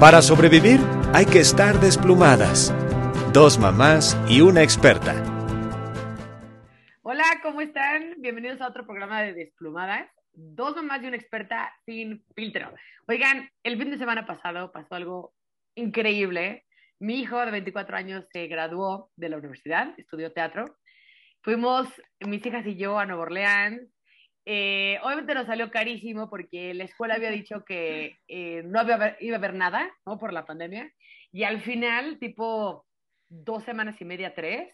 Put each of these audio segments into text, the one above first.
Para sobrevivir hay que estar desplumadas. Dos mamás y una experta. Hola, ¿cómo están? Bienvenidos a otro programa de Desplumadas. Dos mamás y una experta sin filtro. Oigan, el fin de semana pasado pasó algo increíble. Mi hijo de 24 años se graduó de la universidad, estudió teatro. Fuimos, mis hijas y yo, a Nueva Orleans. Eh, obviamente nos salió carísimo porque la escuela había dicho que eh, no había, iba a haber nada, ¿no? Por la pandemia. Y al final, tipo dos semanas y media, tres,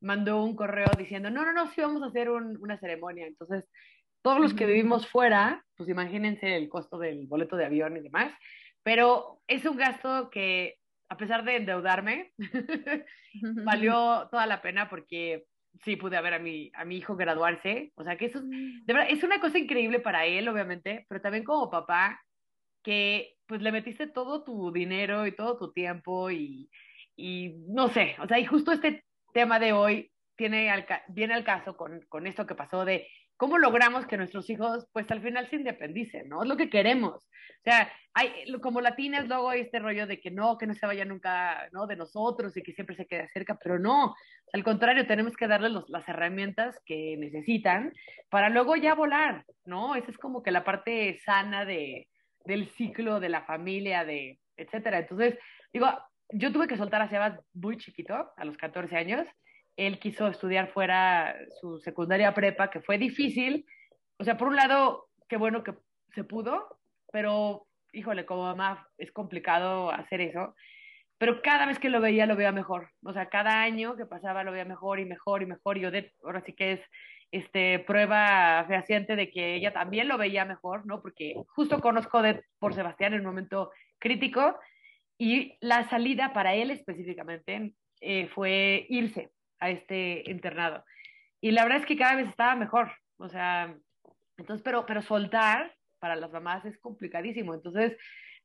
mandó un correo diciendo, no, no, no, sí vamos a hacer una ceremonia. Entonces, todos los que vivimos fuera, pues imagínense el costo del boleto de avión y demás. Pero es un gasto que, a pesar de endeudarme, valió toda la pena porque sí pude ver a mi, a mi hijo graduarse. O sea, que eso es, de verdad, es una cosa increíble para él, obviamente, pero también como papá, que pues le metiste todo tu dinero y todo tu tiempo y, y no sé, o sea, y justo este tema de hoy tiene al, viene al caso con, con esto que pasó de ¿cómo logramos que nuestros hijos, pues al final se independicen, ¿no? Es lo que queremos. O sea, hay, como latinas luego hay este rollo de que no, que no se vaya nunca, ¿no? De nosotros y que siempre se quede cerca, pero no. Al contrario, tenemos que darles las herramientas que necesitan para luego ya volar, ¿no? Esa es como que la parte sana de, del ciclo de la familia, de, etcétera. Entonces, digo, yo tuve que soltar a Sebas muy chiquito, a los 14 años, él quiso estudiar fuera su secundaria prepa, que fue difícil. O sea, por un lado, qué bueno que se pudo, pero híjole, como mamá es complicado hacer eso. Pero cada vez que lo veía, lo veía mejor. O sea, cada año que pasaba, lo veía mejor y mejor y mejor. Y Odette, ahora sí que es este, prueba fehaciente de que ella también lo veía mejor, ¿no? Porque justo conozco Odette por Sebastián en un momento crítico y la salida para él específicamente eh, fue irse a este internado. Y la verdad es que cada vez estaba mejor, o sea, entonces, pero, pero soltar para las mamás es complicadísimo. Entonces,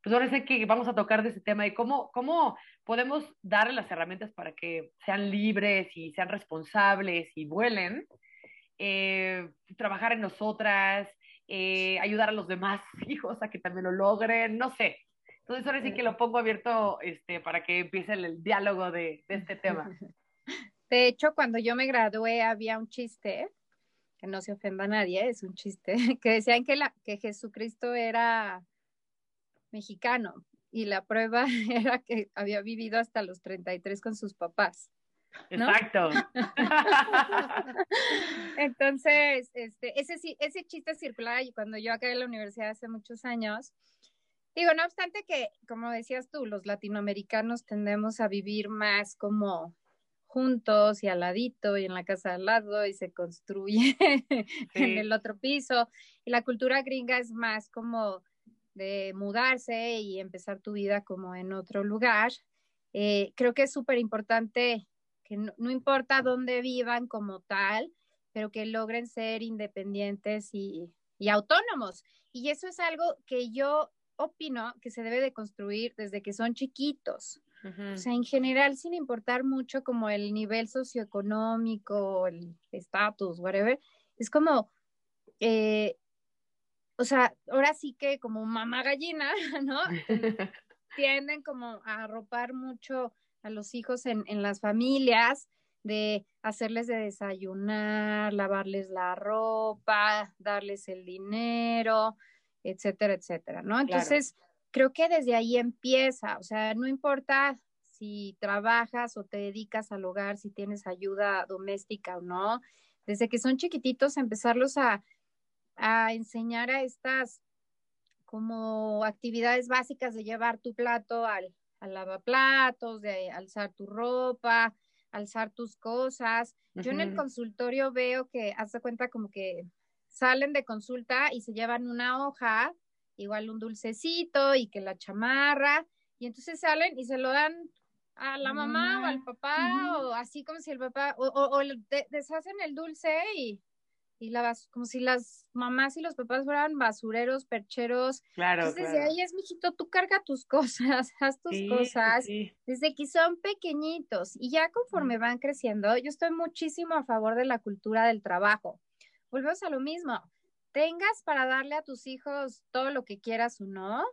pues ahora sé que vamos a tocar de ese tema y cómo, cómo podemos darle las herramientas para que sean libres y sean responsables y vuelen, eh, trabajar en nosotras, eh, ayudar a los demás hijos a que también lo logren, no sé. Entonces ahora sí que lo pongo abierto este, para que empiece el, diálogo de, de este tema. De hecho, cuando yo me gradué había un chiste, que no se ofenda a nadie, es un chiste, que decían que, la, que Jesucristo era mexicano y la prueba era que había vivido hasta los 33 con sus papás. Exacto. Entonces, este, ese, ese chiste circular y cuando yo acabé en la universidad hace muchos años. Digo, no obstante que, como decías tú, los latinoamericanos tendemos a vivir más como juntos y al ladito y en la casa al lado y se construye en el otro piso. Y la cultura gringa es más como de mudarse y empezar tu vida como en otro lugar. Eh, creo que es súper importante que no, importa dónde vivan como tal, pero que logren ser independientes y, y autónomos. Y eso es algo que yo opino que se debe de construir desde que son chiquitos. O sea, en general, sin importar mucho como el nivel socioeconómico, el estatus, whatever, es como, eh, o sea, ahora sí que como mamá gallina, ¿no? Tienden como a arropar mucho a los hijos en, en las familias, de hacerles de desayunar, lavarles la ropa, darles el dinero, etcétera, etcétera, ¿no? Entonces, creo que desde ahí empieza, o sea, no importa si trabajas o te dedicas al hogar, si tienes ayuda doméstica o no, desde que son chiquititos empezarlos a, a enseñar a estas como actividades básicas de llevar tu plato al, al lavaplatos, de alzar tu ropa, alzar tus cosas. Yo en el consultorio veo que, haz de cuenta como que salen de consulta y se llevan una hoja igual un dulcecito y que la chamarra, y entonces salen y se lo dan a la mamá o al papá, o así como si el papá, o, o, deshacen el dulce y, y la como si las mamás y los papás fueran basureros, percheros. Claro. Entonces, desde ahí es, mijito, tú carga tus cosas, haz tus cosas, desde que son pequeñitos. Y ya conforme van creciendo, yo estoy muchísimo a favor de la cultura del trabajo. Volvemos a lo mismo tengas para darle a tus hijos todo lo que quieras o no,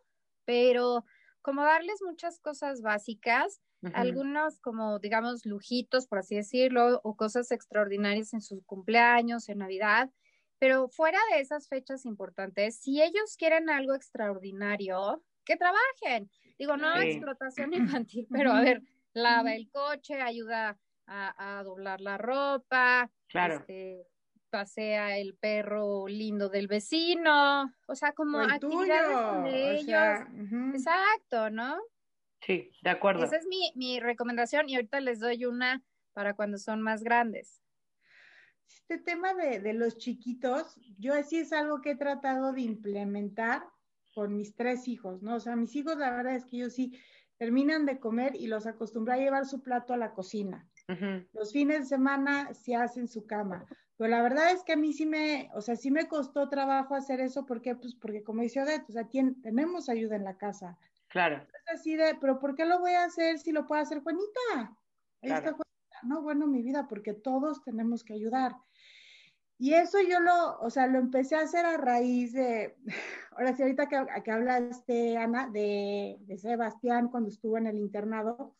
pero como darles muchas cosas básicas, algunos como, digamos, lujitos, por así decirlo, o cosas extraordinarias en sus cumpleaños, en Navidad. Pero fuera de esas fechas importantes, si ellos quieren algo extraordinario, que trabajen. Digo, no explotación infantil, pero a ver, lava el coche, ayuda a, doblar la ropa, claro. Este, pasea el perro lindo del vecino, o sea, como actividades con ellos. Exacto, ¿no? Sí, de acuerdo. Esa es mi, mi recomendación y ahorita les doy una para cuando son más grandes. Este tema de, de, los chiquitos, yo así es algo que he tratado de implementar con mis tres hijos, ¿no? O sea, mis hijos, la verdad es que ellos sí terminan de comer y los acostumbré a llevar su plato a la cocina. Los fines de semana se hacen su cama. Pero la verdad es que a mí sí me, o sea, sí me costó trabajo hacer eso. ¿Por qué? Pues porque como dice Odette, o sea, tenemos ayuda en la casa. Claro. Es así de, pero ¿por qué lo voy a hacer si lo puede hacer Juanita? Ahí está Juanita. No, bueno, mi vida, porque todos tenemos que ayudar. Y eso yo lo, o sea, lo empecé a hacer a raíz de, ahora sí, ahorita que, que hablaste, Ana, de, de Sebastián cuando estuvo en el internado,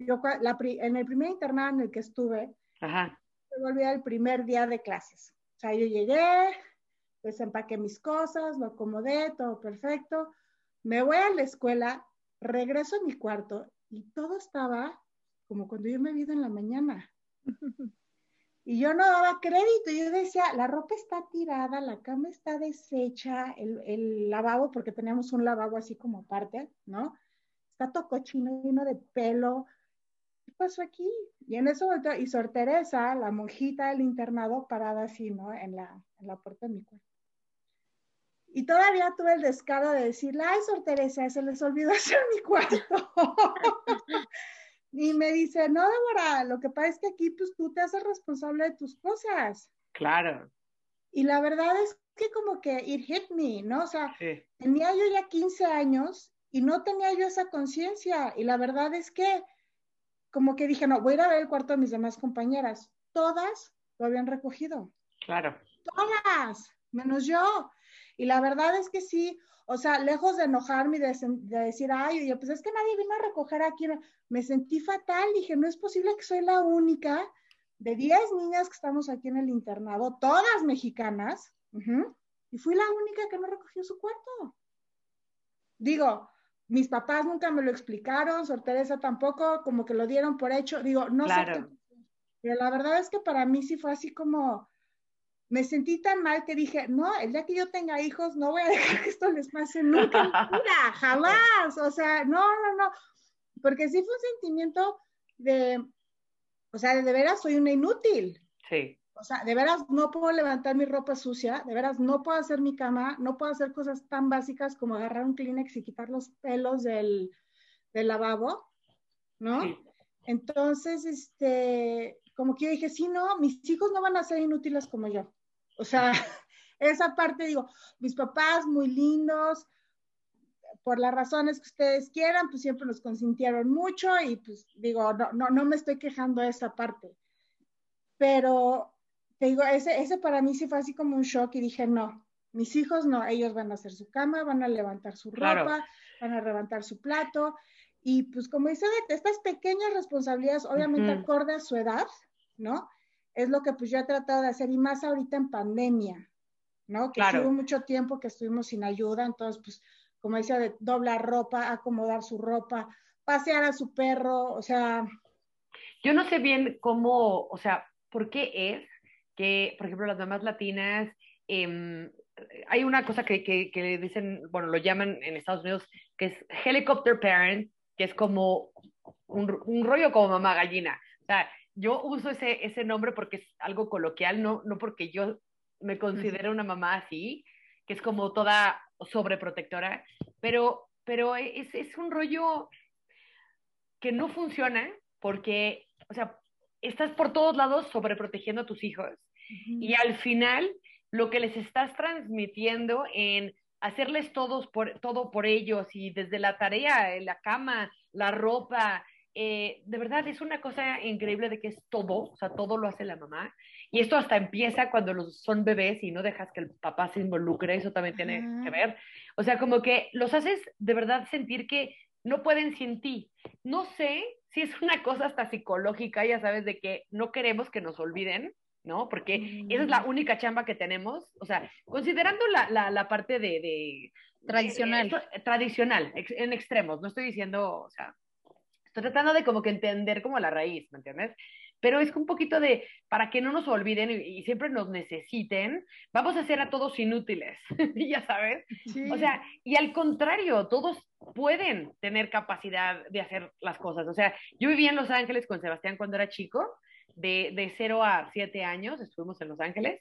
yo la, en el primer internado en el que estuve, Ajá. Me volví el primer día de clases. O sea, yo llegué, desempaqué mis cosas, lo acomodé, todo perfecto. Me voy a la escuela, regreso a mi cuarto y todo estaba como cuando yo me ido en la mañana. Y yo no daba crédito, yo decía, la ropa está tirada, la cama está deshecha, el, el lavabo, porque teníamos un lavabo así como aparte, ¿no? Está todo cochino, lleno de pelo, pasó aquí? Y en eso volteó, y Sor Teresa, la monjita del internado, parada así, ¿no? En la, en la puerta de mi cuarto. Y todavía tuve el descaro de decirle, ay, Sor Teresa, se les olvidó hacer mi cuarto. y me dice, no, Débora, lo que pasa es que aquí, pues, tú te haces responsable de tus cosas. Claro. Y la verdad es que como que it hit me, ¿no? O sea, tenía yo ya 15 años y no tenía yo esa conciencia. Y la verdad es que como que dije, no, voy a ir a ver el cuarto de mis demás compañeras. Todas lo habían recogido. Claro. Todas, menos yo. Y la verdad es que sí, o sea, lejos de enojarme y de, decir, ay, oye, pues es que nadie vino a recoger aquí, me sentí fatal. Dije, no es posible que soy la única de 10 niñas que estamos aquí en el internado, todas mexicanas, y fui la única que no recogió su cuarto. Digo, mis papás nunca me lo explicaron, Sor Teresa tampoco, como que lo dieron por hecho. Digo, no sé qué. Pero la verdad es que para mí sí fue así como, me sentí tan mal que dije, no, el día que yo tenga hijos, no voy a dejar que esto les pase nunca, jamás. O sea, no, no, no. Porque sí fue un sentimiento de, o sea, de, de veras soy una inútil. Sí. O sea, de veras no puedo levantar mi ropa sucia, de veras no puedo hacer mi cama, no puedo hacer cosas tan básicas como agarrar un Kleenex y quitar los pelos del, del lavabo, ¿no? Entonces, este, como que yo dije, sí, no, mis hijos no van a ser inútiles como yo. O sea, esa parte, digo, mis papás muy lindos, por las razones que ustedes quieran, pues siempre nos consintieron mucho y pues digo, no, no, no me estoy quejando de esa parte. Pero te digo, ese, ese para mí sí fue así como un shock y dije, no, mis hijos no, ellos van a hacer su cama, van a levantar su ropa, van a levantar su plato. Y pues como dice, estas pequeñas responsabilidades, obviamente acorde a su edad, ¿no? Es lo que pues yo he tratado de hacer y más ahorita en pandemia, ¿no? Que hubo mucho tiempo que estuvimos sin ayuda, entonces pues como decía, de doblar ropa, acomodar su ropa, pasear a su perro, o sea... Yo no sé bien cómo, o sea, por qué es que, por ejemplo, las mamás latinas, em, hay una cosa que, que, dicen, bueno, lo llaman en Estados Unidos, que es helicopter parent, que es como un, un rollo como mamá gallina. O sea, yo uso ese, ese nombre porque es algo coloquial, no, no porque yo me considero una mamá así, que es como toda sobreprotectora, pero, pero es, es un rollo que no funciona porque, o sea, estás por todos lados sobreprotegiendo a tus hijos y al final lo que les estás transmitiendo en hacerles todos por, todo por ellos y desde la tarea, la cama, la ropa, eh, de verdad es una cosa increíble de que es todo, o sea, todo lo hace la mamá. Y esto hasta empieza cuando los, son bebés y no dejas que el papá se involucre, eso también tiene que ver. O sea, como que los haces de verdad sentir que no pueden sin ti. No sé si es una cosa hasta psicológica, ya sabes, de que no queremos que nos olviden, ¿no? Porque esa es la única chamba que tenemos, o sea, considerando la, la, parte de... tradicional. tradicional, en extremos, no estoy diciendo, o sea, estoy tratando de como que entender como la raíz, ¿me entiendes? Pero es un poquito de, para que no nos olviden y, siempre nos necesiten, vamos a hacer a todos inútiles, ya sabes. O sea, y al contrario, todos pueden tener capacidad de hacer las cosas. O sea, yo viví en Los Ángeles con Sebastián cuando era chico, de, de 0 a 7 años, estuvimos en Los Ángeles.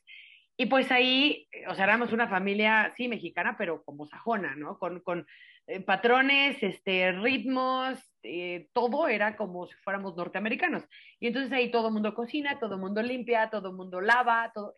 Y pues ahí, o sea, éramos una familia, sí, mexicana, pero como sajona, ¿no? Con, con eh, patrones, este, ritmos, eh, todo era como si fuéramos norteamericanos. Y entonces ahí todo el mundo cocina, todo el mundo limpia, todo el mundo lava, todo.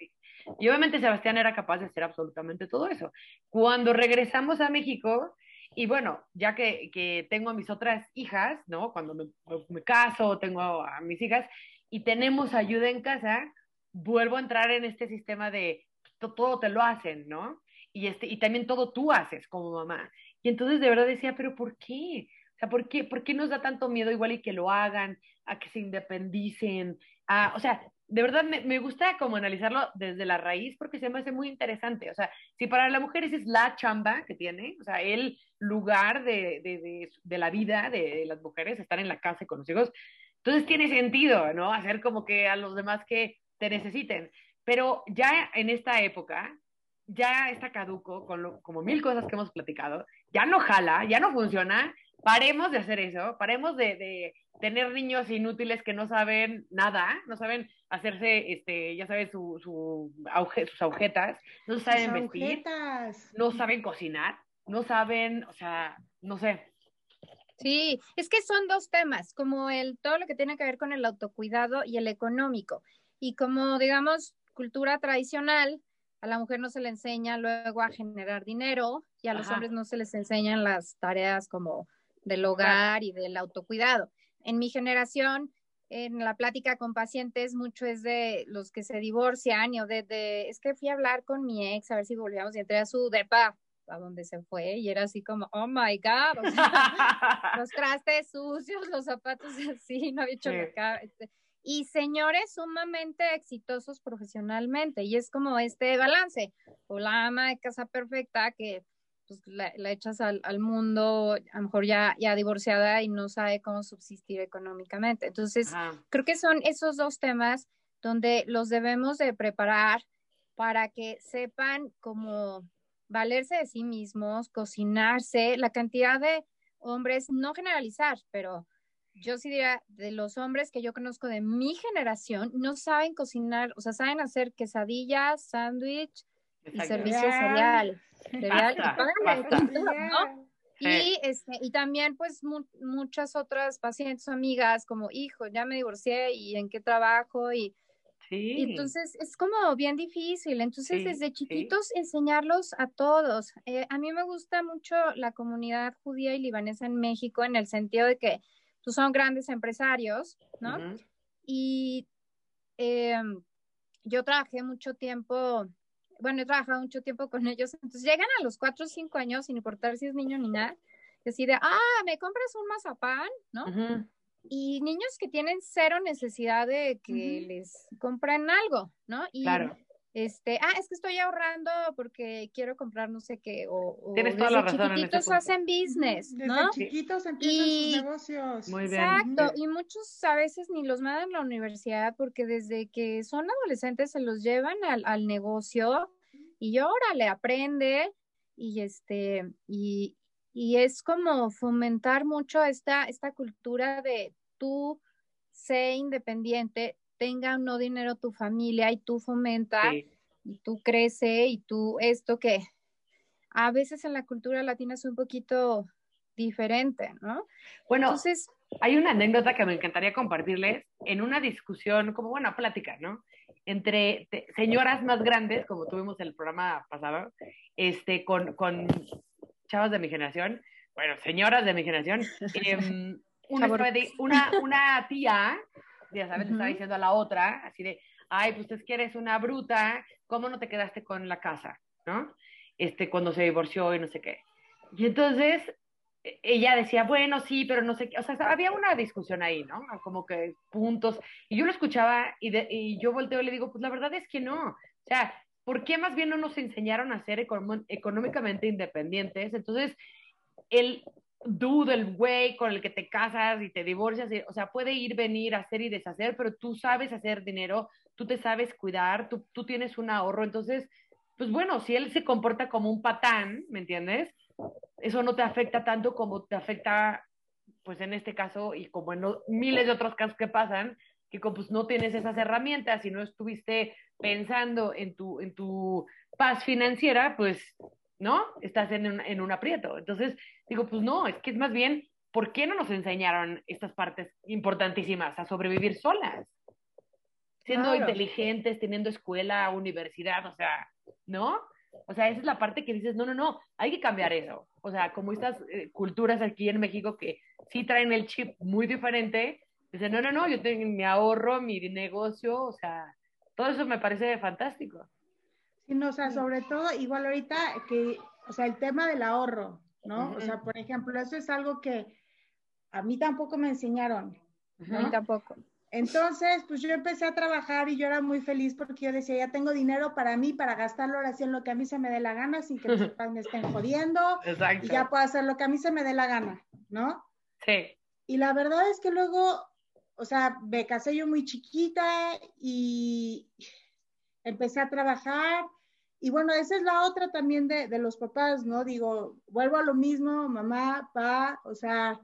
Y obviamente Sebastián era capaz de hacer absolutamente todo eso. Cuando regresamos a México, y bueno, ya que, que tengo a mis otras hijas, ¿no? Cuando me, me caso, tengo a mis hijas y tenemos ayuda en casa, vuelvo a entrar en este sistema de todo te lo hacen, ¿no? Y, este, y también todo tú haces como mamá. Y entonces de verdad decía, pero ¿por qué? O sea, ¿por qué, ¿por qué nos da tanto miedo igual y que lo hagan, a que se independicen? A, o sea, de verdad me, me, gusta como analizarlo desde la raíz porque se me hace muy interesante. O sea, si para la mujer esa es la chamba que tiene, o sea, el lugar de, de, de, de la vida de, las mujeres, estar en la casa con los hijos, entonces tiene sentido, ¿no? Hacer como que a los demás que te necesiten. Pero ya en esta época, ya está caduco, con como mil cosas que hemos platicado, ya no jala, ya no funciona, paremos de hacer eso, paremos de, de tener niños inútiles que no saben nada, no saben hacerse, este, ya sabes, su, su sus agujetas, no saben vestir, no saben cocinar, no saben, o sea, no sé. Sí, es que son dos temas, como el todo lo que tiene que ver con el autocuidado y el económico. Y como, digamos, cultura tradicional, a la mujer no se le enseña luego a generar dinero y a los hombres no se les enseñan las tareas como del hogar y del autocuidado. En mi generación, en la plática con pacientes, mucho es de los que se divorcian y o de, es que fui a hablar con mi ex a ver si volvíamos y entré a su depa a donde se fue y era así como, oh my God, los trastes sucios, los zapatos así, no había hecho la este, y señores sumamente exitosos profesionalmente. Y es como este balance, o la ama de casa perfecta que pues, la, echas al, mundo, a lo mejor ya, ya divorciada y no sabe cómo subsistir económicamente. Entonces, creo que son esos dos temas donde los debemos de preparar para que sepan cómo valerse de sí mismos, cocinarse, la cantidad de hombres, no generalizar, pero yo sí diría, de los hombres que yo conozco de mi generación, no saben cocinar, o sea, saben hacer quesadillas, sándwich y servicio cereal. y, este, y también pues muchas otras pacientes amigas como, hijo, ya me divorcié y en qué trabajo y, entonces es como bien difícil. Entonces desde chiquitos enseñarlos a todos. Eh, a mí me gusta mucho la comunidad judía y libanesa en México en el sentido de que pues son grandes empresarios, ¿no? Y eh, yo trabajé mucho tiempo, bueno, he trabajado mucho tiempo con ellos, entonces llegan a los cuatro o cinco años, sin importar si es niño ni nada, decide, ah, me compras un mazapán, ¿no? Y niños que tienen cero necesidad de que les compren algo, ¿no? Y claro este, ah, es que estoy ahorrando porque quiero comprar no sé qué, o, Tienes toda la razón chiquititos hacen business, ¿no? Desde chiquitos empiezan sus negocios. Muy bien. Exacto, y muchos a veces ni los mandan a la universidad porque desde que son adolescentes se los llevan al, al negocio y órale, aprende y este, y, y es como fomentar mucho esta, esta cultura de tú sé independiente, tenga o no dinero tu familia y tú fomenta y tú crece y tú esto que a veces en la cultura latina es un poquito diferente, ¿no? Bueno, entonces hay una anécdota que me encantaría compartirles en una discusión, como buena plática, ¿no? Entre señoras más grandes, como tuvimos en el programa pasado, este, con, con chavas de mi generación, bueno, señoras de mi generación, em, una, una, una tía ya sabes, estaba diciendo a la otra, así de, ay, pues es que eres una bruta, ¿cómo no te quedaste con la casa? ¿No? Este, cuando se divorció y no sé qué. Y entonces, e, ella decía, bueno, sí, pero no sé qué, o sea, había una discusión ahí, ¿no? Como que puntos, y yo lo escuchaba y, y yo volteo y le digo, pues la verdad es que no, o sea, ¿por qué más bien no nos enseñaron a ser económicamente independientes? Entonces, el dude, el güey con el que te casas y te divorcias, o sea, puede ir, venir, hacer y deshacer, pero tú sabes hacer dinero, tú te sabes cuidar, tú, tú tienes un ahorro, entonces, pues bueno, si él se comporta como un patán, ¿me entiendes? Eso no te afecta tanto como te afecta, pues en este caso y como en miles de otros casos que pasan, que como pues no tienes esas herramientas y no estuviste pensando en tu, en tu paz financiera, pues, ¿no? Estás en un, en un aprieto. Entonces, digo, pues no, es que es más bien, ¿por qué no nos enseñaron estas partes importantísimas a sobrevivir solas? Siendo inteligentes, teniendo escuela, universidad, o sea, ¿no? O sea, esa es la parte que dices, no, no, no, hay que cambiar eso. O sea, como estas eh, culturas aquí en México que sí traen el chip muy diferente, dicen, no, no, no, yo tengo mi ahorro, mi negocio, o sea, todo eso me parece fantástico. Sí, no, o sea, sobre todo, igual ahorita que, o sea, el tema del ahorro, ¿no? O sea, por ejemplo, eso es algo que a mí tampoco me enseñaron. A mí tampoco. Entonces, pues yo empecé a trabajar y yo era muy feliz porque yo decía, ya tengo dinero para mí, para gastarlo ahora sí en lo que a mí se me dé la gana, sin que mis papás me estén jodiendo. Exacto. Y ya puedo hacer lo que a mí se me dé la gana, ¿no? Sí. Y la verdad es que luego, o sea, me casé yo muy chiquita y empecé a trabajar. Y bueno, esa es la otra también de, de los papás, ¿no? Digo, vuelvo a lo mismo, mamá, papá, o sea,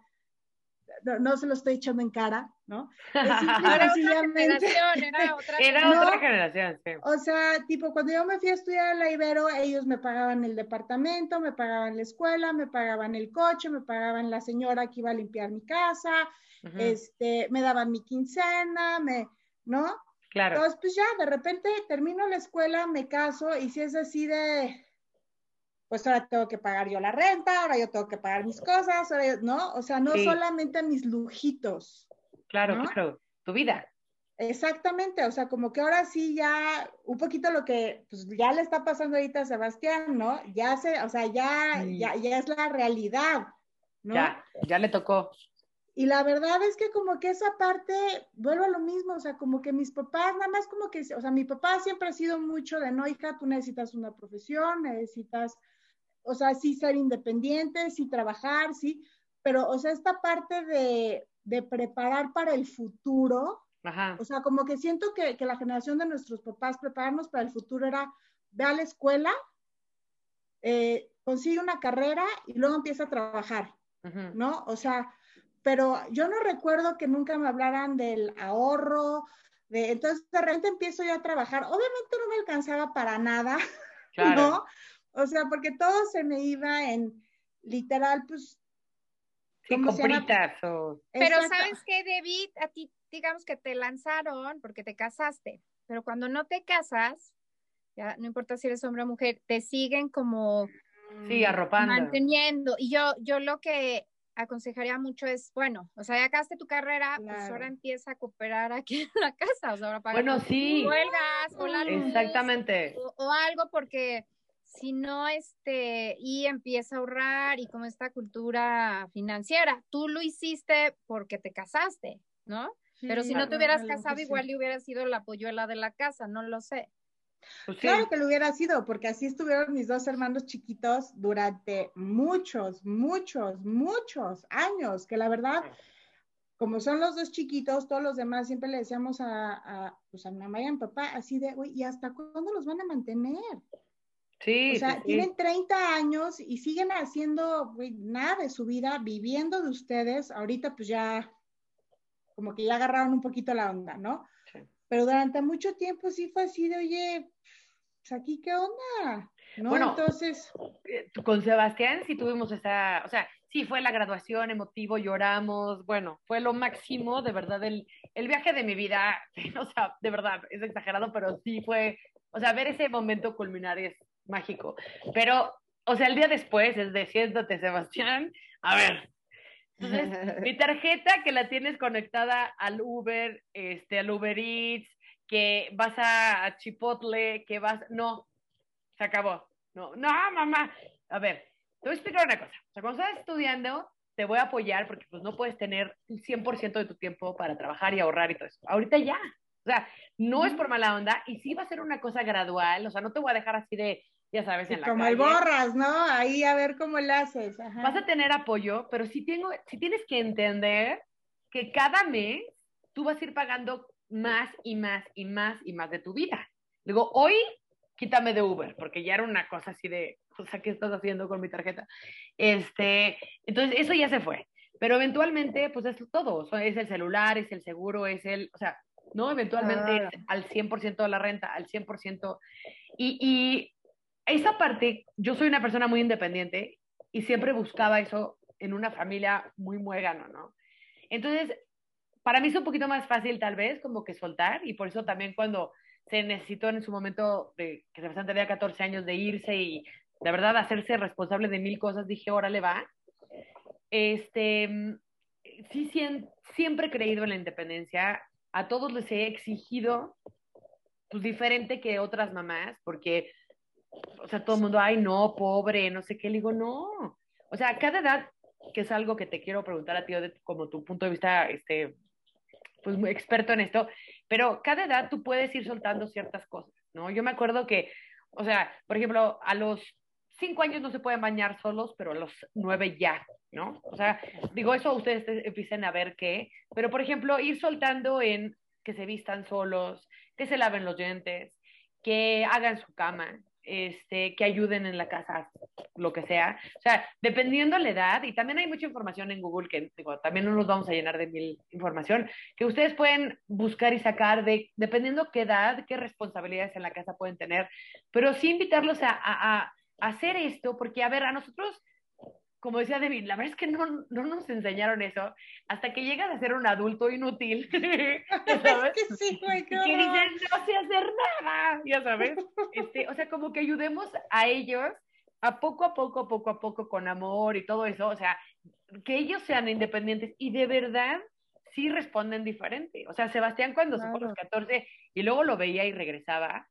no, se lo estoy echando en cara, ¿no? era otra generación, era otra, era otra generación, sí. O sea, tipo, cuando yo me fui a estudiar en la Ibero, ellos me pagaban el departamento, me pagaban la escuela, me pagaban el coche, me pagaban la señora que iba a limpiar mi casa, este, me daban mi quincena, me, ¿no? Claro. Entonces, pues ya, de repente termino la escuela, me caso, y si es así de, pues ahora tengo que pagar yo la renta, ahora yo tengo que pagar mis cosas, ¿no? O sea, no solamente mis lujitos. Claro, claro, tu vida. Exactamente, o sea, como que ahora sí ya, un poquito lo que pues, ya le está pasando ahorita a Sebastián, ¿no? Ya se, o sea, ya, ya, ya es la realidad, ¿no? Ya, ya le tocó. Y la verdad es que como que esa parte, vuelvo a lo mismo, o sea, como que mis papás, nada más como que, o sea, mi papá siempre ha sido mucho de, no, hija, tú necesitas una profesión, necesitas o sea, sí ser independiente, sí trabajar, sí, pero, o sea, esta parte de, de preparar para el futuro, o sea, como que siento que, que, la generación de nuestros papás prepararnos para el futuro era, ve a la escuela, eh, consigue una carrera y luego empieza a trabajar, ¿no? O sea, pero yo no recuerdo que nunca me hablaran del ahorro, de, entonces de repente empiezo yo a trabajar, obviamente no me alcanzaba para nada, ¿no? O sea, porque todo se me iba en literal, pues. Sí, compritas o. Pero sabes que, David, a ti, digamos que te lanzaron porque te casaste, pero cuando no te casas, ya no importa si eres hombre o mujer, te siguen como. Sí, arropando. Manteniendo. Y yo, yo lo que aconsejaría mucho es, bueno, o sea, ya acabaste tu carrera, pues ahora empieza a cooperar aquí en la casa, o sea, ahora para bueno, sí. huelgas o la Exactamente. o, algo porque si no, este, y empieza a ahorrar y como esta cultura financiera. Tú lo hiciste porque te casaste, ¿no? Pero si no te hubieras casado, igual le hubiera sido la polluela de la casa, no lo sé. Pues claro que lo hubiera sido, porque así estuvieron mis dos hermanos chiquitos durante muchos, muchos, muchos años, que la verdad, como son los dos chiquitos, todos los demás siempre le decíamos a, a, pues a mi mamá y a mi papá, así de, uy, ¿y hasta cuándo los van a mantener? Sí. O sea, tienen 30 años y siguen haciendo nada de su vida, viviendo de ustedes. Ahorita pues ya, como que ya agarraron un poquito la onda, ¿no? Pero durante mucho tiempo sí fue así de, oye, pues aquí qué onda, ¿no? Bueno, Entonces. Eh, con Sebastián sí tuvimos esa, o sea, sí fue la graduación, emotivo, lloramos, bueno, fue lo máximo, de verdad, el, el viaje de mi vida, o sea, de verdad, es exagerado, pero sí fue, o sea, ver ese momento culminar es mágico. Pero, o sea, el día después es de siéntate, Sebastián. A ver. Entonces, mi tarjeta que la tienes conectada al Uber, este, al Uber Eats, que vas a, Chipotle, que vas. No, se acabó. No, no, mamá. A ver, te voy a explicar una cosa. O sea, cuando estás estudiando, te voy a apoyar porque pues no puedes tener el 100% de tu tiempo para trabajar y ahorrar y todo eso. Ahorita ya. O sea, no es por mala onda y sí va a ser una cosa gradual. O sea, no te voy a dejar así de, ya sabes, en la Como el borras, ¿no? Ahí a ver cómo le haces. Vas a tener apoyo, pero sí, tengo, sí tienes que entender que cada mes tú vas a ir pagando más y más y más y más de tu vida. Digo, hoy quítame de Uber, porque ya era una cosa así de, o sea, ¿qué estás haciendo con mi tarjeta? Este, entonces, eso ya se fue. Pero eventualmente, pues es todo. Es el celular, es el seguro, es el, o sea, ¿no? Eventualmente ah. al 100% de la renta, al 100%. Y, y esa parte, yo soy una persona muy independiente y siempre buscaba eso en una familia muy muégano, ¿no? Entonces, para mí es un poquito más fácil tal vez como que soltar y por eso también cuando se necesitó en su momento de que se tenía 14 años de irse y de verdad hacerse responsable de mil cosas, dije, órale va. Este, sí, siempre he creído en la independencia, a todos les he exigido pues diferente que otras mamás, porque, o sea, todo el mundo, ay, no, pobre, no sé qué, le digo, no. O sea, a cada edad, que es algo que te quiero preguntar a ti, como tu punto de vista, este, pues muy experto en esto, pero cada edad tú puedes ir soltando ciertas cosas, ¿no? Yo me acuerdo que, o sea, por ejemplo, a los cinco años no se pueden bañar solos, pero a los nueve ya, ¿no? O sea, digo, eso ustedes empiecen a ver qué, pero por ejemplo, ir soltando en que se vistan solos, que se laven los dientes, que hagan su cama, este, que ayuden en la casa, lo que sea. O sea, dependiendo la edad, y también hay mucha información en Google que digo, también no nos vamos a llenar de mil información, que ustedes pueden buscar y sacar de, dependiendo qué edad, qué responsabilidades en la casa pueden tener, pero sí invitarlos a, a, a hacer esto, porque, a ver, a nosotros como decía David, la verdad es que no, no nos enseñaron eso hasta que llegas a ser un adulto inútil. ¿sabes? Es que sí, güey, Que dicen, no sé hacer nada, ya sabes. Este, o sea, como que ayudemos a ellos a poco a poco, poco a poco, con amor y todo eso. O sea, que ellos sean independientes y de verdad sí responden diferente. O sea, Sebastián cuando se fue a los 14 y luego lo veía y regresaba,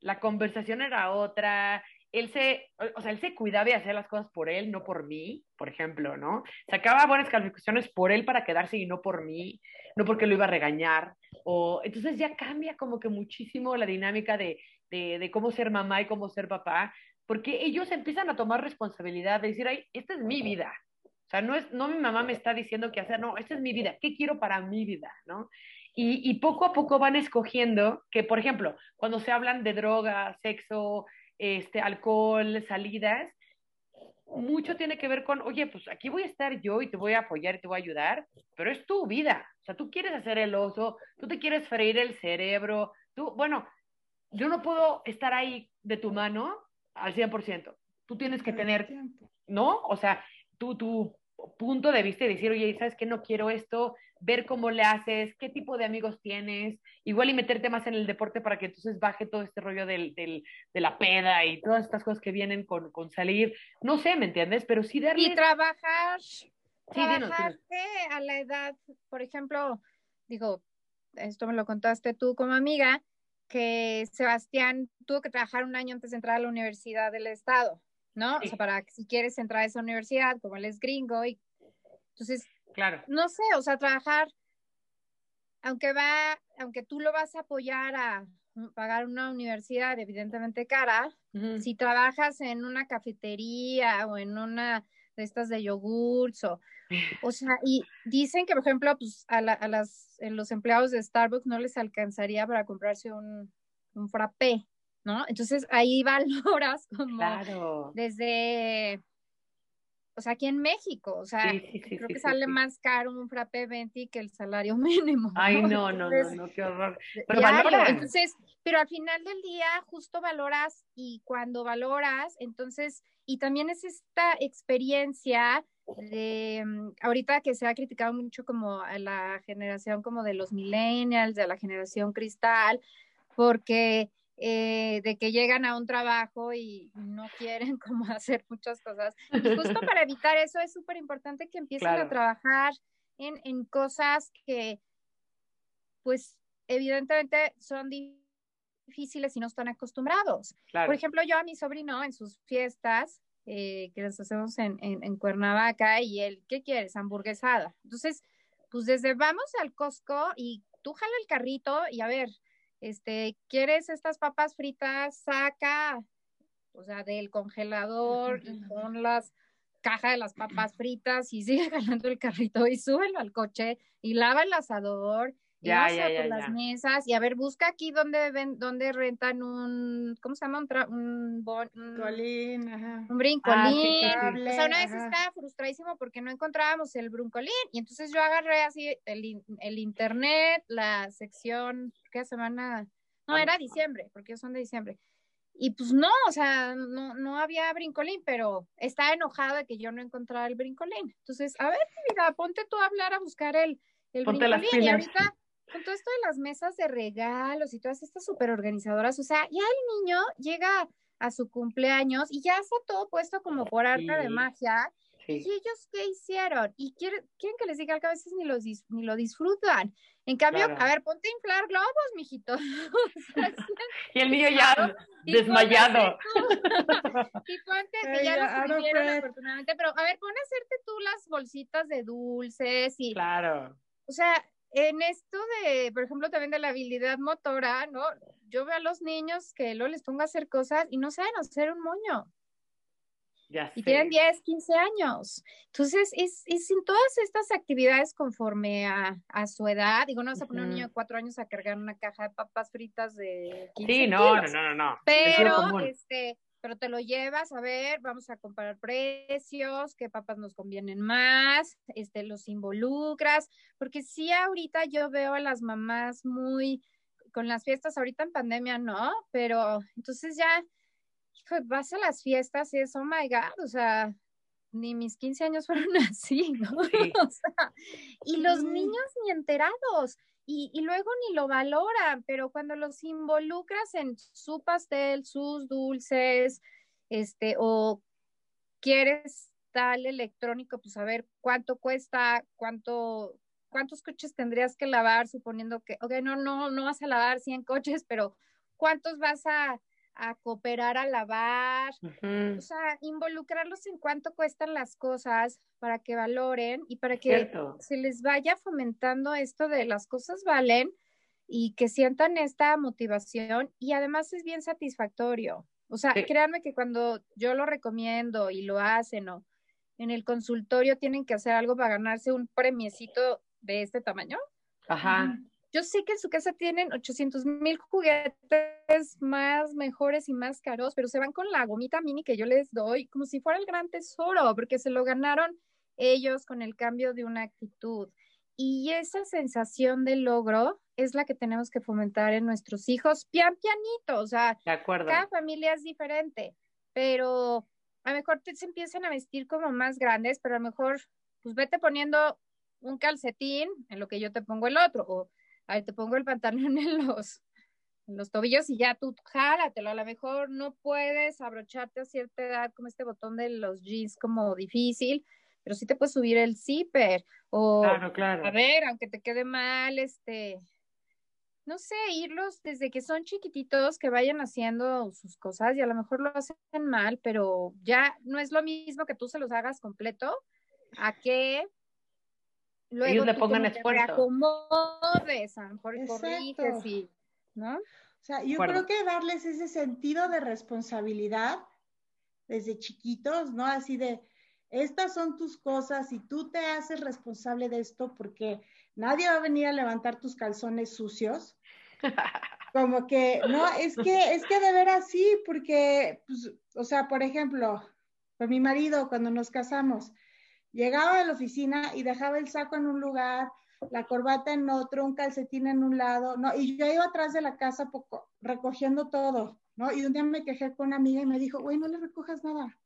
la conversación era otra, él se, o sea, él se cuidaba de hacer las cosas por él, no por mí, por ejemplo, ¿no? Sacaba buenas calificaciones por él para quedarse y no por mí, no porque lo iba a regañar. O, entonces ya cambia como que muchísimo la dinámica de, de, de cómo ser mamá y cómo ser papá, porque ellos empiezan a tomar responsabilidad de decir, ay, esta es mi vida. O sea, no es, no mi mamá me está diciendo qué hacer, no, esta es mi vida, ¿qué quiero para mi vida, no? Y, y poco a poco van escogiendo que, por ejemplo, cuando se hablan de droga, sexo, este, alcohol, salidas, mucho tiene que ver con, oye, pues aquí voy a estar yo y te voy a apoyar y te voy a ayudar, pero es tu vida. O sea, tú quieres hacer el oso, tú te quieres freír el cerebro, tú, bueno, yo no puedo estar ahí de tu mano al 100%. Tú tienes que tener, ¿no? O sea, tú, tu punto de vista y decir, oye, ¿sabes qué? No quiero esto, ver cómo le haces, qué tipo de amigos tienes, igual y meterte más en el deporte para que entonces baje todo este rollo del, del, de la peda y todas estas cosas que vienen con, con salir, no sé, ¿me entiendes? Pero sí darle... Y trabajar, sí, a la edad, por ejemplo, digo, esto me lo contaste tú como amiga, que Sebastián tuvo que trabajar un año antes de entrar a la Universidad del Estado, ¿no? O sea, para si quieres entrar a esa universidad, como él es gringo, y entonces Claro. No sé, o sea, trabajar, aunque va, aunque tú lo vas a apoyar a pagar una universidad evidentemente cara, si trabajas en una cafetería o en una de estas de yogurts o, o sea, y dicen que, por ejemplo, pues a, a las, los empleados de Starbucks no les alcanzaría para comprarse un, un frappé, ¿no? Entonces ahí valoras como claro. desde o sea, aquí en México, o sea, creo que sale más caro un frappe 20 que el salario mínimo. Ay, no, no, no, no, qué horror. Pero valoras. Entonces, pero al final del día justo valoras y cuando valoras, entonces, y también es esta experiencia de, mm, ahorita que se ha criticado mucho como a la generación como de los millennials, de la generación cristal, porque eh, de que llegan a un trabajo y no quieren como hacer muchas cosas. Y justo para evitar eso es súper importante que empiecen a trabajar en, en cosas que, pues, evidentemente son difíciles y no están acostumbrados. Por ejemplo, yo a mi sobrino en sus fiestas, eh, que las hacemos en, en, Cuernavaca, y él, ¿qué quieres? Hamburguesada. Entonces, pues desde vamos al Costco y tú jala el carrito y a ver, este, ¿quieres estas papas fritas? Saca, o sea, del congelador y con las caja de las papas fritas y sigue jalando el carrito y súbelo al coche y lava el asador ya, ya, ya, las mesas y a ver, busca aquí donde ven, donde rentan un, ¿cómo se llama? Un, ajá. un brincolín. Ah, o sea, una vez estaba frustradísimo porque no encontrábamos el brincolín y entonces yo agarré así el, el internet, la sección, ¿qué semana? No, era diciembre, porque son de diciembre. Y pues no, o sea, no, no había brincolín, pero estaba enojado de que yo no encontrara el brincolín. Entonces, a ver, mira, ponte tú a hablar a buscar el, el brincolín. Y ahorita con todo esto de las mesas de regalos y todas estas súper organizadoras, o sea, ya el niño llega a su cumpleaños y ya está todo puesto como por arte de magia. ¿Y ellos qué hicieron? Y quieren, quieren que les diga que a veces ni, los, ni lo disfrutan. En cambio, a ver, ponte a inflar globos, mijito. y el niño ya desmayado. y ponte, que ya lo escribieron afortunadamente, pero a ver, pon a hacerte tú las bolsitas de dulces y... Claro. O sea, en esto de, por ejemplo, también de la habilidad motora, ¿no? Yo veo a los niños que lo les pongo a hacer cosas y no saben hacer un moño. Ya y tienen 10, 15 años. Entonces, es, es en todas estas actividades conforme a, a su edad. Digo, no vas a poner a un niño de 4 años a cargar una caja de papas fritas de 15 Sí, no, no, no, no. Pero, este, pero te lo llevas a ver, vamos a comparar precios, qué papas nos convienen más, este, los involucras, porque sí ahorita yo veo a las mamás muy con las fiestas, ahorita en pandemia no, pero entonces ya, hijo, vas a las fiestas y es, oh my God, o sea, ni mis 15 años fueron así, ¿no? o sea, y los niños ni enterados y, y, luego ni lo valoran, pero cuando los involucras en su pastel, sus dulces, este, o quieres tal electrónico, pues a ver cuánto cuesta, cuánto, cuántos coches tendrías que lavar, suponiendo que, ok, no, no, no vas a lavar 100 coches, pero cuántos vas a, a cooperar a lavar, o sea, involucrarlos en cuánto cuestan las cosas para que valoren y para que se les vaya fomentando esto de las cosas valen y que sientan esta motivación y además es bien satisfactorio. O sea, créanme que cuando yo lo recomiendo y lo hacen o en el consultorio tienen que hacer algo para ganarse un premiecito de este tamaño. Ajá. Yo sé que en su casa tienen 800 mil juguetes más mejores y más caros, pero se van con la gomita mini que yo les doy como si fuera el gran tesoro, porque se lo ganaron ellos con el cambio de una actitud. Y esa sensación de logro es la que tenemos que fomentar en nuestros hijos, pian pianito, o sea, cada familia es diferente, pero a lo mejor te, se empiezan a vestir como más grandes, pero a lo mejor, pues vete poniendo un calcetín en lo que yo te pongo el otro, o ahí te pongo el pantalón en los, en los tobillos y ya tú jálatelo. A lo mejor no puedes abrocharte a cierta edad como este botón de los jeans como difícil, pero sí te puedes subir el zipper. O, claro, claro. a ver, aunque te quede mal, este, no sé, irlos desde que son chiquititos, que vayan haciendo sus cosas y a lo mejor lo hacen mal, pero ya no es lo mismo que tú se los hagas completo a que luego ellos le pongan esfuerzo. acomodes, a lo mejor corriges y, ¿no? O sea, yo creo que darles ese sentido de responsabilidad desde chiquitos, ¿no? Así de, estas son tus cosas y tú te haces responsable de esto porque nadie va a venir a levantar tus calzones sucios. Como que, no, es que, es que de ver así, porque, pues, o sea, por ejemplo, con mi marido, cuando nos casamos, Llegaba a la oficina y dejaba el saco en un lugar, la corbata en otro, un calcetín en un lado, ¿no? Y yo iba atrás de la casa poco, recogiendo todo, ¿no? Y un día me quejé con una amiga y me dijo, güey, no le recojas nada.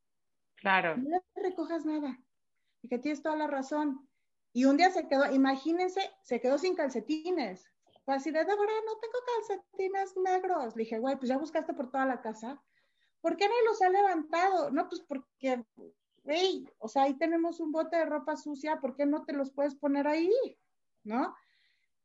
Claro. No le recojas nada. Y que tienes toda la razón. Y un día se quedó, imagínense, se quedó sin calcetines. Fue así de, verdad, no tengo calcetines negros. Le dije, güey, pues ya buscaste por toda la casa. ¿Por qué no los ha levantado? No, pues porque o sea, ahí tenemos un bote de ropa sucia, ¿por qué no te los puedes poner ahí? ¿No?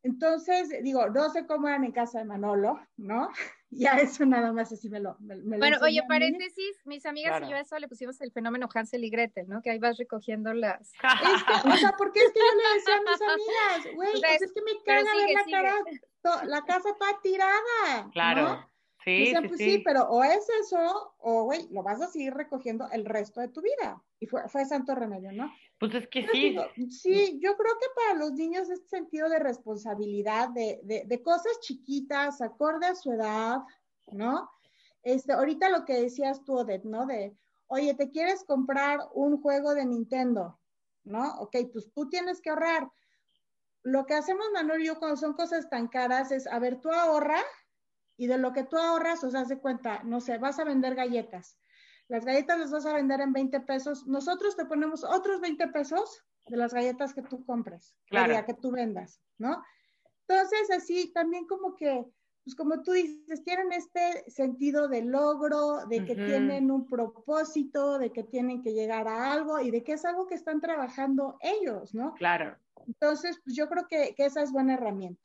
Entonces, digo, no sé cómo eran en casa de Manolo, ¿no? Ya eso nada más así me lo... Me, bueno, oye, paréntesis, mis amigas y yo a eso le pusimos el fenómeno Hansel y Gretel, ¿no? Que ahí vas recogiendo las... Es que, o sea, porque es que yo le decía a mis amigas, güey, pues es que me caga ver la cara, la casa está tirada. Claro. Sí, pues sí, pero o es eso, o güey, lo vas a seguir recogiendo el resto de tu vida. Y fue, fue santo remedio, ¿no? Pues es que sí. sí, yo creo que para los niños este sentido de responsabilidad, de, de, de, cosas chiquitas, acorde a su edad, ¿no? Este, ahorita lo que decías tú, Odette, ¿no? De, oye, ¿te quieres comprar un juego de Nintendo? ¿No? Ok, pues tú tienes que ahorrar. Lo que hacemos Manuel y yo cuando son cosas tan caras es, a ver, tú ahorra y de lo que tú ahorras, o sea, hace cuenta, no sé, vas a vender galletas. Las galletas las vas a vender en 20 pesos. Nosotros te ponemos otros 20 pesos de las galletas que tú compres, claro. que tú vendas, ¿no? Entonces, así también como que, pues como tú dices, tienen este sentido de logro, de que tienen un propósito, de que tienen que llegar a algo y de que es algo que están trabajando ellos, ¿no? Claro. Entonces, pues yo creo que, que esa es buena herramienta.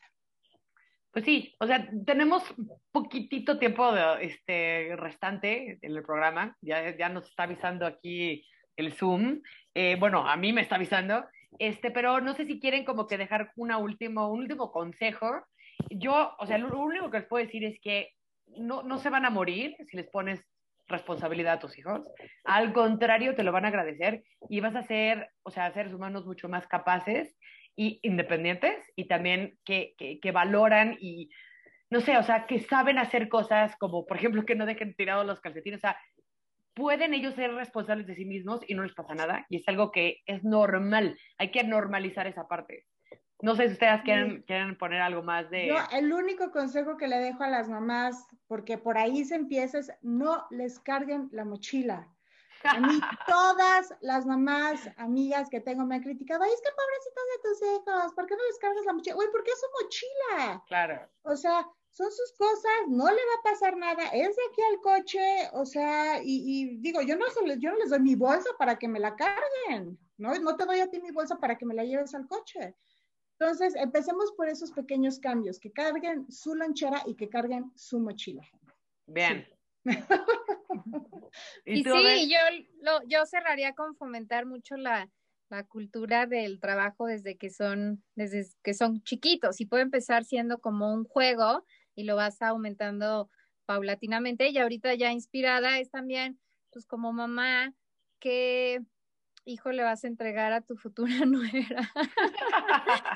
Pues sí, o sea, tenemos poquitito tiempo de, este, restante en el programa, ya, ya nos está avisando aquí el Zoom, eh, bueno, a mí me está avisando, este, pero no sé si quieren como que dejar una último, un último consejo. Yo, o sea, lo único que les puedo decir es que no, no se van a morir si les pones responsabilidad a tus hijos. Al contrario, te lo van a agradecer y vas a ser, o sea, seres humanos mucho más capaces y independientes y también que, que, valoran y, no sé, o sea, que saben hacer cosas como, por ejemplo, que no dejen tirados los calcetines, o sea, pueden ellos ser responsables de sí mismos y no les pasa nada y es algo que es normal, hay que normalizar esa parte. No sé si ustedes quieren, quieren poner algo más de... Yo el único consejo que le dejo a las mamás, porque por ahí se empieza, es no les carguen la mochila. A mí todas las mamás, amigas que tengo me han criticado, Ay, es que pobrecitos de tus hijos, ¿por qué no les cargas la mochila? Uy, ¿por qué es su mochila? Claro. O sea, son sus cosas, no le va a pasar nada, es de aquí al coche, o sea, y, digo, yo no, les, yo no les doy mi bolsa para que me la carguen, ¿no? No te doy a ti mi bolsa para que me la lleves al coche. Entonces, empecemos por esos pequeños cambios, que carguen su lonchera y que carguen su mochila. Bien. y, sí, yo, yo cerraría con fomentar mucho la, cultura del trabajo desde que son, desde que son chiquitos y puede empezar siendo como un juego y lo vas aumentando paulatinamente y ahorita ya inspirada es también pues como mamá qué hijo le vas a entregar a tu futura nuera.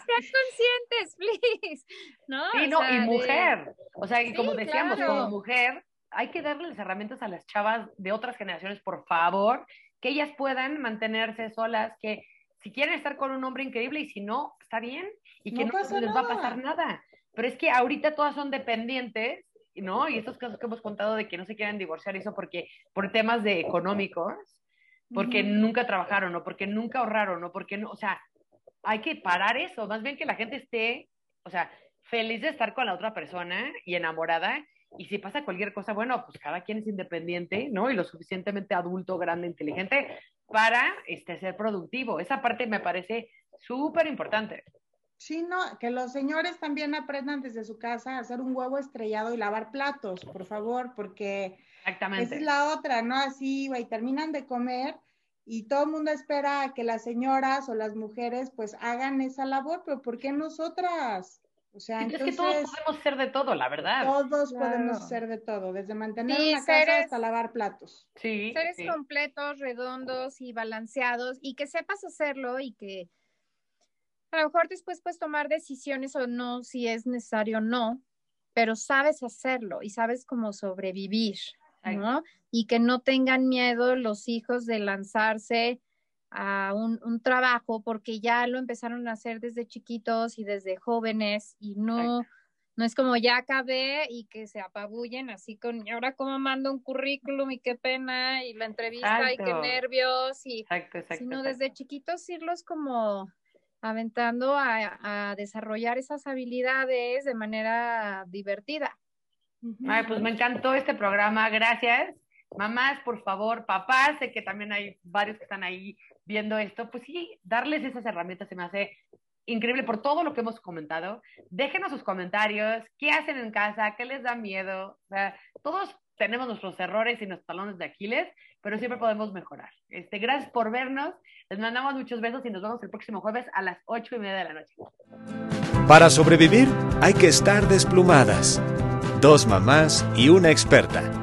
Sean conscientes, please. ¿No? Sí, no, y mujer. O sea, y como decíamos, como mujer, hay que darle las herramientas a las chavas de otras generaciones, por favor, que ellas puedan mantenerse solas, que si quieren estar con un hombre increíble y si no, está bien, y que no, les va a pasar nada. Pero es que ahorita todas son dependientes, ¿no? Y estos casos que hemos contado de que no se quieren divorciar, eso porque por temas de económicos, porque nunca trabajaron, o porque nunca ahorraron, o porque no, o sea, hay que parar eso, más bien que la gente esté, o sea, feliz de estar con la otra persona y enamorada y si pasa cualquier cosa, bueno, pues cada quien es independiente, ¿no? Y lo suficientemente adulto, grande, inteligente para este, ser productivo. Esa parte me parece súper importante. Sí, no, que los señores también aprendan desde su casa a hacer un huevo estrellado y lavar platos, por favor, porque Exactamente. esa es la otra, ¿no? Así, güey, terminan de comer y todo el mundo espera a que las señoras o las mujeres pues hagan esa labor, pero ¿por qué nosotras? O sea, entonces, es que todos podemos ser de todo, la verdad. Todos podemos ser de todo, desde mantener una casa hasta lavar platos. Sí. Seres completos, redondos y balanceados y que sepas hacerlo y que a lo mejor después puedes tomar decisiones o no, si es necesario o no, pero sabes hacerlo y sabes cómo sobrevivir, ¿no? Y que no tengan miedo los hijos de lanzarse a un, trabajo porque ya lo empezaron a hacer desde chiquitos y desde jóvenes y no, no es como ya acabé y que se apabullen así con, y ahora cómo mando un currículum y qué pena y la entrevista y qué nervios y sino desde chiquitos irlos como aventando a, a, desarrollar esas habilidades de manera divertida. Ay, pues me encantó este programa, gracias. Mamás, por favor, papás, sé que también hay varios que están ahí viendo esto, pues sí, darles esas herramientas se me hace increíble por todo lo que hemos comentado. Déjenos sus comentarios, qué hacen en casa, qué les da miedo. O sea, todos tenemos nuestros errores y nuestros talones de Aquiles, pero siempre podemos mejorar. Este, gracias por vernos. Les mandamos muchos besos y nos vemos el próximo jueves a las ocho y media de la noche. Para sobrevivir hay que estar desplumadas. Dos mamás y una experta